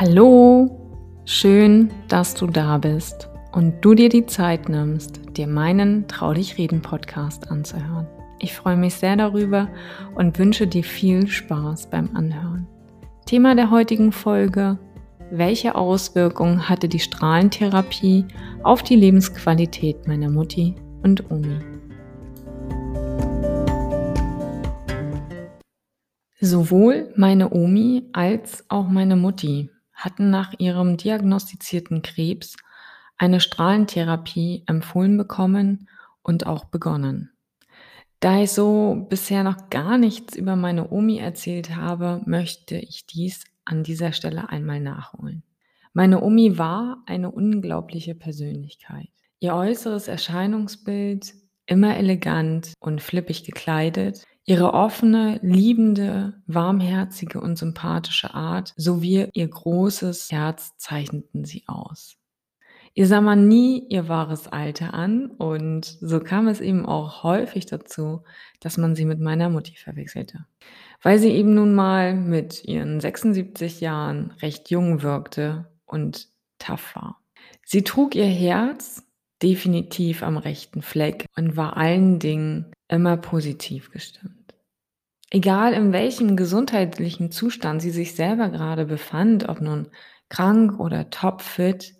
Hallo, schön, dass du da bist und du dir die Zeit nimmst, dir meinen Trau dich reden Podcast anzuhören. Ich freue mich sehr darüber und wünsche dir viel Spaß beim Anhören. Thema der heutigen Folge: Welche Auswirkungen hatte die Strahlentherapie auf die Lebensqualität meiner Mutti und Omi? Sowohl meine Omi als auch meine Mutti hatten nach ihrem diagnostizierten Krebs eine Strahlentherapie empfohlen bekommen und auch begonnen. Da ich so bisher noch gar nichts über meine Omi erzählt habe, möchte ich dies an dieser Stelle einmal nachholen. Meine Omi war eine unglaubliche Persönlichkeit. Ihr äußeres Erscheinungsbild, immer elegant und flippig gekleidet, Ihre offene, liebende, warmherzige und sympathische Art sowie ihr großes Herz zeichneten sie aus. Ihr sah man nie ihr wahres Alter an und so kam es eben auch häufig dazu, dass man sie mit meiner Mutti verwechselte. Weil sie eben nun mal mit ihren 76 Jahren recht jung wirkte und tough war. Sie trug ihr Herz definitiv am rechten Fleck und war allen Dingen immer positiv gestimmt. Egal in welchem gesundheitlichen Zustand sie sich selber gerade befand, ob nun krank oder topfit,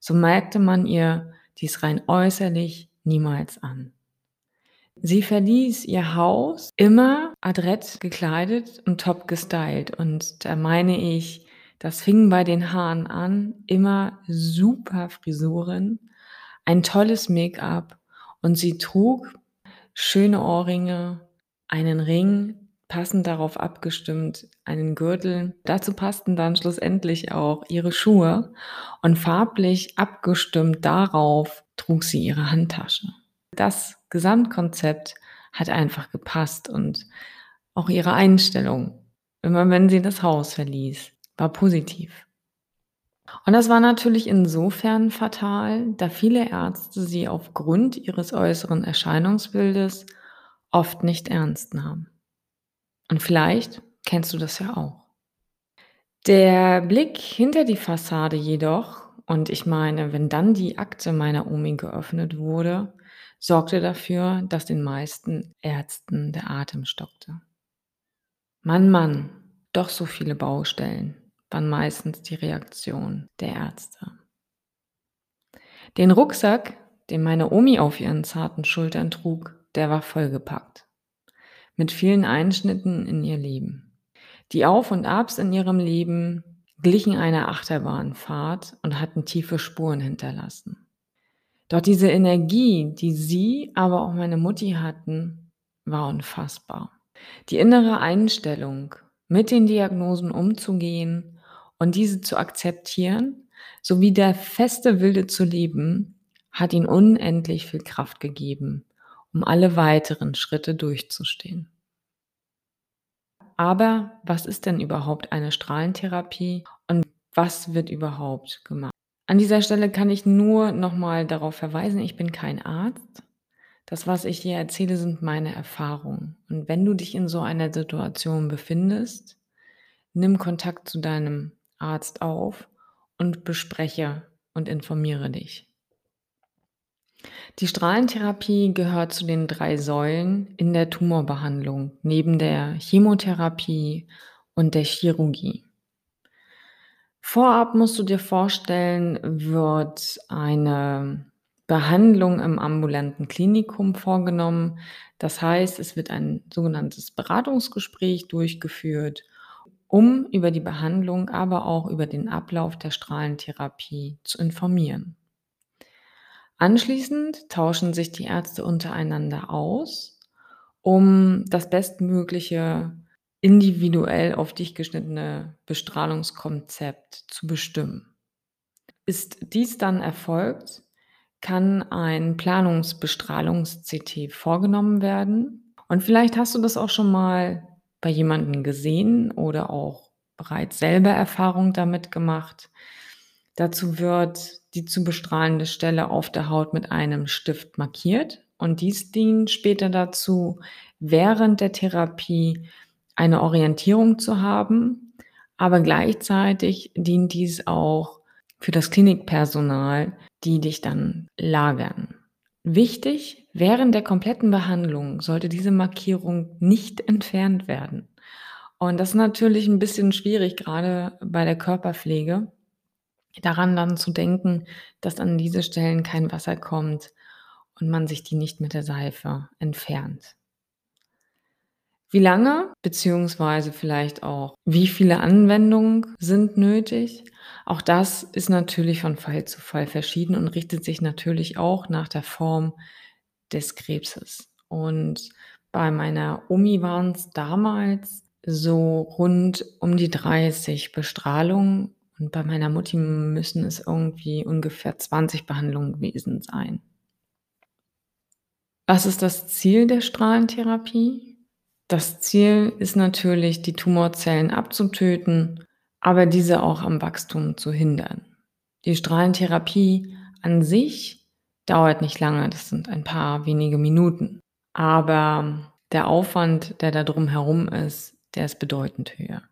so merkte man ihr dies rein äußerlich niemals an. Sie verließ ihr Haus immer adrett gekleidet und top gestylt. Und da meine ich, das fing bei den Haaren an, immer super Frisuren, ein tolles Make-up und sie trug schöne Ohrringe, einen Ring, passend darauf abgestimmt einen Gürtel. Dazu passten dann schlussendlich auch ihre Schuhe und farblich abgestimmt darauf trug sie ihre Handtasche. Das Gesamtkonzept hat einfach gepasst und auch ihre Einstellung, immer wenn sie das Haus verließ, war positiv. Und das war natürlich insofern fatal, da viele Ärzte sie aufgrund ihres äußeren Erscheinungsbildes oft nicht ernst nahmen. Und vielleicht kennst du das ja auch. Der Blick hinter die Fassade jedoch, und ich meine, wenn dann die Akte meiner Omi geöffnet wurde, sorgte dafür, dass den meisten Ärzten der Atem stockte. Mann, Mann, doch so viele Baustellen, waren meistens die Reaktion der Ärzte. Den Rucksack, den meine Omi auf ihren zarten Schultern trug, der war vollgepackt mit vielen Einschnitten in ihr Leben. Die Auf und Abs in ihrem Leben glichen einer Achterbahnfahrt und hatten tiefe Spuren hinterlassen. Doch diese Energie, die sie, aber auch meine Mutti hatten, war unfassbar. Die innere Einstellung, mit den Diagnosen umzugehen und diese zu akzeptieren, sowie der feste Wilde zu leben, hat ihnen unendlich viel Kraft gegeben um alle weiteren Schritte durchzustehen. Aber was ist denn überhaupt eine Strahlentherapie und was wird überhaupt gemacht? An dieser Stelle kann ich nur nochmal darauf verweisen, ich bin kein Arzt. Das, was ich hier erzähle, sind meine Erfahrungen. Und wenn du dich in so einer Situation befindest, nimm Kontakt zu deinem Arzt auf und bespreche und informiere dich. Die Strahlentherapie gehört zu den drei Säulen in der Tumorbehandlung neben der Chemotherapie und der Chirurgie. Vorab musst du dir vorstellen, wird eine Behandlung im ambulanten Klinikum vorgenommen. Das heißt, es wird ein sogenanntes Beratungsgespräch durchgeführt, um über die Behandlung, aber auch über den Ablauf der Strahlentherapie zu informieren. Anschließend tauschen sich die Ärzte untereinander aus, um das bestmögliche individuell auf dich geschnittene Bestrahlungskonzept zu bestimmen. Ist dies dann erfolgt, kann ein Planungsbestrahlungs-CT vorgenommen werden. Und vielleicht hast du das auch schon mal bei jemandem gesehen oder auch bereits selber Erfahrung damit gemacht. Dazu wird die zu bestrahlende Stelle auf der Haut mit einem Stift markiert und dies dient später dazu, während der Therapie eine Orientierung zu haben, aber gleichzeitig dient dies auch für das Klinikpersonal, die dich dann lagern. Wichtig, während der kompletten Behandlung sollte diese Markierung nicht entfernt werden. Und das ist natürlich ein bisschen schwierig, gerade bei der Körperpflege, daran dann zu denken, dass an diese Stellen kein Wasser kommt und man sich die nicht mit der Seife entfernt. Wie lange, beziehungsweise vielleicht auch, wie viele Anwendungen sind nötig? Auch das ist natürlich von Fall zu Fall verschieden und richtet sich natürlich auch nach der Form des Krebses. Und bei meiner Omi waren es damals so rund um die 30 Bestrahlungen und bei meiner Mutti müssen es irgendwie ungefähr 20 Behandlungen gewesen sein. Was ist das Ziel der Strahlentherapie? Das Ziel ist natürlich, die Tumorzellen abzutöten, aber diese auch am Wachstum zu hindern. Die Strahlentherapie an sich dauert nicht lange, das sind ein paar wenige Minuten. Aber der Aufwand, der da drum herum ist, der ist bedeutend höher.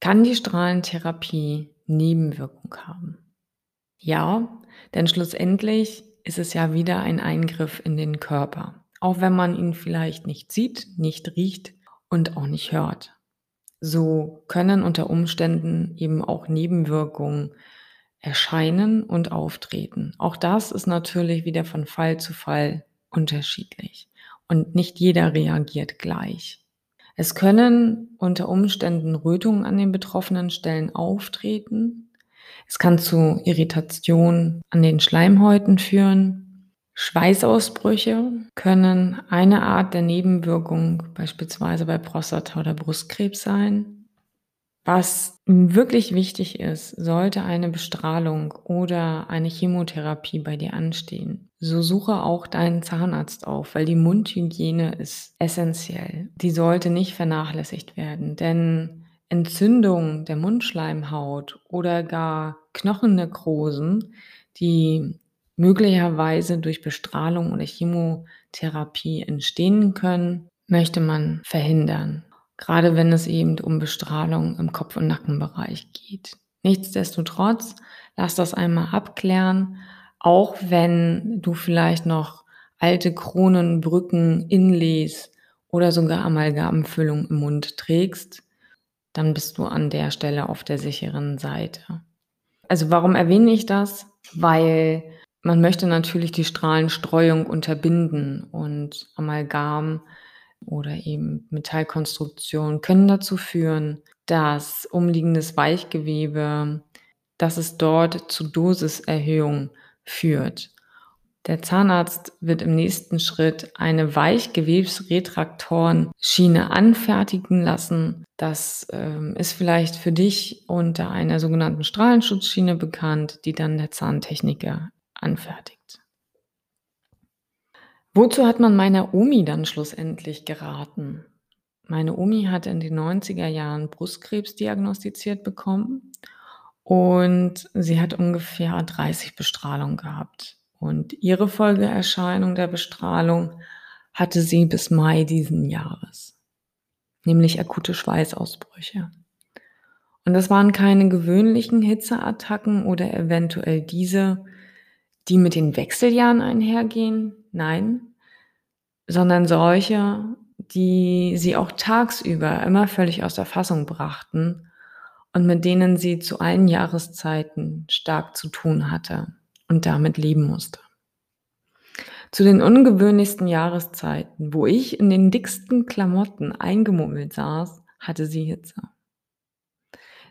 Kann die Strahlentherapie Nebenwirkung haben? Ja, denn schlussendlich ist es ja wieder ein Eingriff in den Körper, auch wenn man ihn vielleicht nicht sieht, nicht riecht und auch nicht hört. So können unter Umständen eben auch Nebenwirkungen erscheinen und auftreten. Auch das ist natürlich wieder von Fall zu Fall unterschiedlich und nicht jeder reagiert gleich. Es können unter Umständen Rötungen an den betroffenen Stellen auftreten, es kann zu Irritation an den Schleimhäuten führen. Schweißausbrüche können eine Art der Nebenwirkung beispielsweise bei Prostata- oder Brustkrebs sein. Was wirklich wichtig ist, sollte eine Bestrahlung oder eine Chemotherapie bei dir anstehen, so suche auch deinen Zahnarzt auf, weil die Mundhygiene ist essentiell. Die sollte nicht vernachlässigt werden, denn Entzündung der Mundschleimhaut oder gar Knochennekrosen, die möglicherweise durch Bestrahlung oder Chemotherapie entstehen können, möchte man verhindern. Gerade wenn es eben um Bestrahlung im Kopf- und Nackenbereich geht. Nichtsdestotrotz, lass das einmal abklären, auch wenn du vielleicht noch alte Kronen, Brücken, Inlays oder sogar Amalgamfüllung im Mund trägst dann bist du an der Stelle auf der sicheren Seite. Also warum erwähne ich das? Weil man möchte natürlich die Strahlenstreuung unterbinden und Amalgam oder eben Metallkonstruktion können dazu führen, dass umliegendes Weichgewebe, dass es dort zu Dosiserhöhung führt. Der Zahnarzt wird im nächsten Schritt eine Weichgewebsretraktorenschiene anfertigen lassen. Das ähm, ist vielleicht für dich unter einer sogenannten Strahlenschutzschiene bekannt, die dann der Zahntechniker anfertigt. Wozu hat man meiner Omi dann schlussendlich geraten? Meine Omi hat in den 90er Jahren Brustkrebs diagnostiziert bekommen und sie hat ungefähr 30 Bestrahlungen gehabt. Und ihre Folgeerscheinung der Bestrahlung hatte sie bis Mai diesen Jahres, nämlich akute Schweißausbrüche. Und das waren keine gewöhnlichen Hitzeattacken oder eventuell diese, die mit den Wechseljahren einhergehen, nein, sondern solche, die sie auch tagsüber immer völlig aus der Fassung brachten und mit denen sie zu allen Jahreszeiten stark zu tun hatte und damit leben musste. Zu den ungewöhnlichsten Jahreszeiten, wo ich in den dicksten Klamotten eingemummelt saß, hatte sie Hitze.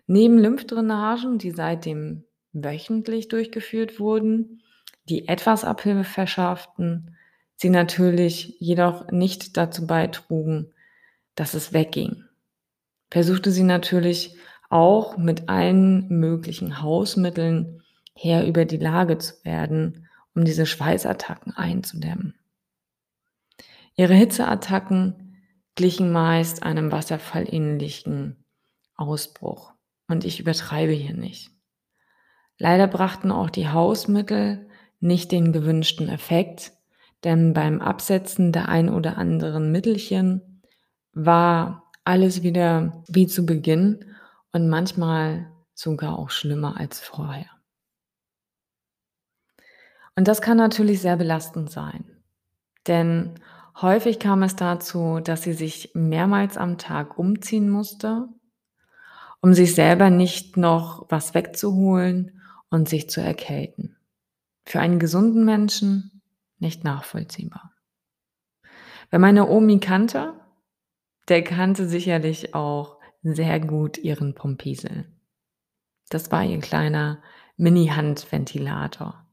Neben Lymphdrainagen, die seitdem wöchentlich durchgeführt wurden, die etwas Abhilfe verschafften, sie natürlich jedoch nicht dazu beitrugen, dass es wegging. Versuchte sie natürlich auch mit allen möglichen Hausmitteln Herr über die Lage zu werden, um diese Schweißattacken einzudämmen. Ihre Hitzeattacken glichen meist einem wasserfallähnlichen Ausbruch. Und ich übertreibe hier nicht. Leider brachten auch die Hausmittel nicht den gewünschten Effekt, denn beim Absetzen der ein oder anderen Mittelchen war alles wieder wie zu Beginn und manchmal sogar auch schlimmer als vorher. Und das kann natürlich sehr belastend sein, denn häufig kam es dazu, dass sie sich mehrmals am Tag umziehen musste, um sich selber nicht noch was wegzuholen und sich zu erkälten. Für einen gesunden Menschen nicht nachvollziehbar. Wer meine Omi kannte, der kannte sicherlich auch sehr gut ihren Pompisel. Das war ihr kleiner Mini-Handventilator.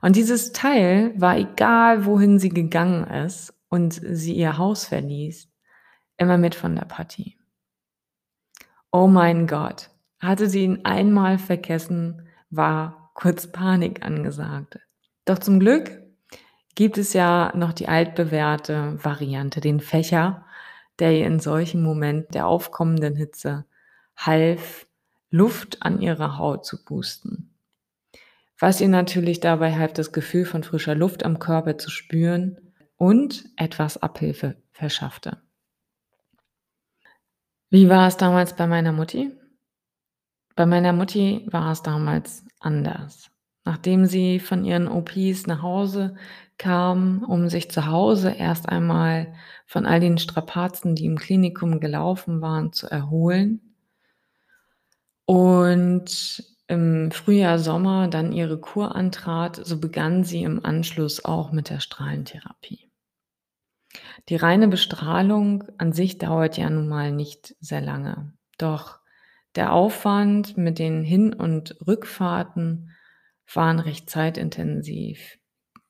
Und dieses Teil war egal, wohin sie gegangen ist und sie ihr Haus verließ, immer mit von der Partie. Oh mein Gott, hatte sie ihn einmal vergessen, war kurz Panik angesagt. Doch zum Glück gibt es ja noch die altbewährte Variante, den Fächer, der ihr in solchen Momenten der aufkommenden Hitze half, Luft an ihre Haut zu pusten was ihr natürlich dabei half, das Gefühl von frischer Luft am Körper zu spüren und etwas Abhilfe verschaffte. Wie war es damals bei meiner Mutti? Bei meiner Mutti war es damals anders. Nachdem sie von ihren OPs nach Hause kam, um sich zu Hause erst einmal von all den Strapazen, die im Klinikum gelaufen waren, zu erholen und im Frühjahr, Sommer dann ihre Kur antrat, so begann sie im Anschluss auch mit der Strahlentherapie. Die reine Bestrahlung an sich dauert ja nun mal nicht sehr lange. Doch der Aufwand mit den Hin- und Rückfahrten waren recht zeitintensiv.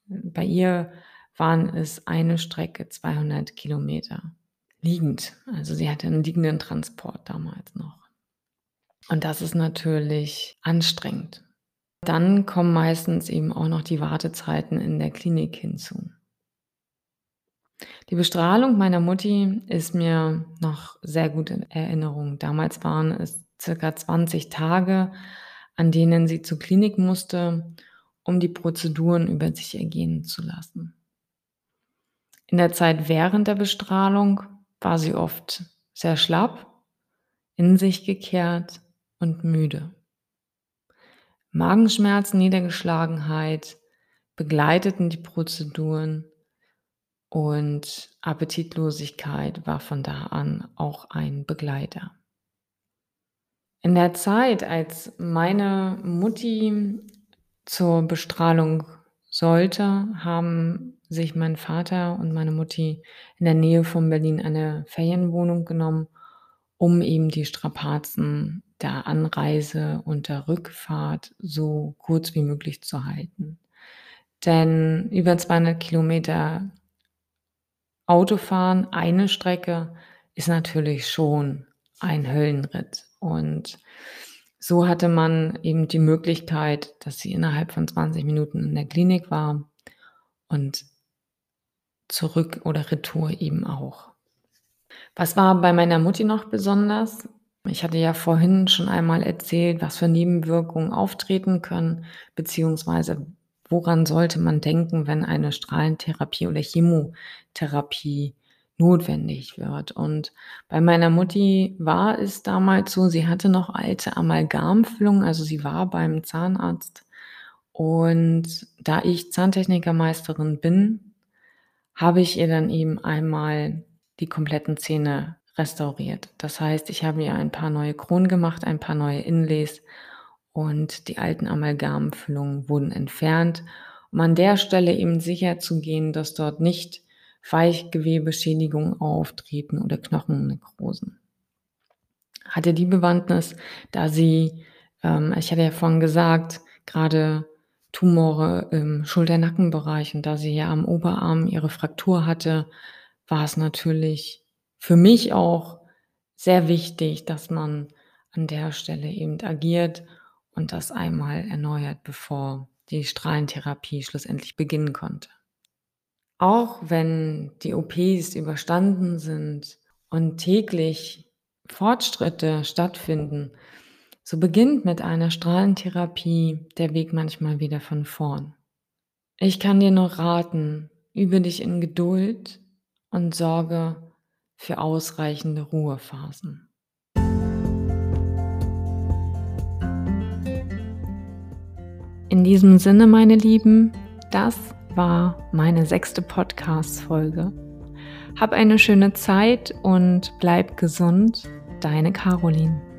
Bei ihr waren es eine Strecke 200 Kilometer liegend. Also sie hatte einen liegenden Transport damals noch. Und das ist natürlich anstrengend. Dann kommen meistens eben auch noch die Wartezeiten in der Klinik hinzu. Die Bestrahlung meiner Mutti ist mir noch sehr gut in Erinnerung. Damals waren es circa 20 Tage, an denen sie zur Klinik musste, um die Prozeduren über sich ergehen zu lassen. In der Zeit während der Bestrahlung war sie oft sehr schlapp, in sich gekehrt und müde. Magenschmerzen, Niedergeschlagenheit begleiteten die Prozeduren und Appetitlosigkeit war von da an auch ein Begleiter. In der Zeit, als meine Mutti zur Bestrahlung sollte, haben sich mein Vater und meine Mutti in der Nähe von Berlin eine Ferienwohnung genommen, um eben die Strapazen der Anreise und der Rückfahrt so kurz wie möglich zu halten. Denn über 200 Kilometer Autofahren, eine Strecke, ist natürlich schon ein Höllenritt. Und so hatte man eben die Möglichkeit, dass sie innerhalb von 20 Minuten in der Klinik war und zurück oder retour eben auch. Was war bei meiner Mutti noch besonders? Ich hatte ja vorhin schon einmal erzählt, was für Nebenwirkungen auftreten können, beziehungsweise woran sollte man denken, wenn eine Strahlentherapie oder Chemotherapie notwendig wird. Und bei meiner Mutti war es damals so, sie hatte noch alte Amalgamfüllung, also sie war beim Zahnarzt. Und da ich Zahntechnikermeisterin bin, habe ich ihr dann eben einmal die kompletten Zähne restauriert. Das heißt, ich habe ihr ein paar neue Kronen gemacht, ein paar neue Inlays und die alten Amalgamfüllungen wurden entfernt, um an der Stelle eben sicher zu gehen, dass dort nicht Weichgewebeschädigungen auftreten oder Knochennekrosen. Hatte die Bewandtnis, da sie, ähm, ich hatte ja vorhin gesagt, gerade Tumore im Schulter-Nackenbereich und da sie ja am Oberarm ihre Fraktur hatte, war es natürlich für mich auch sehr wichtig, dass man an der Stelle eben agiert und das einmal erneuert, bevor die Strahlentherapie schlussendlich beginnen konnte. Auch wenn die OPs überstanden sind und täglich Fortschritte stattfinden, so beginnt mit einer Strahlentherapie der Weg manchmal wieder von vorn. Ich kann dir nur raten, übe dich in Geduld und Sorge für ausreichende Ruhephasen. In diesem Sinne, meine Lieben, das war meine sechste Podcast-Folge. Hab eine schöne Zeit und bleib gesund, deine Caroline.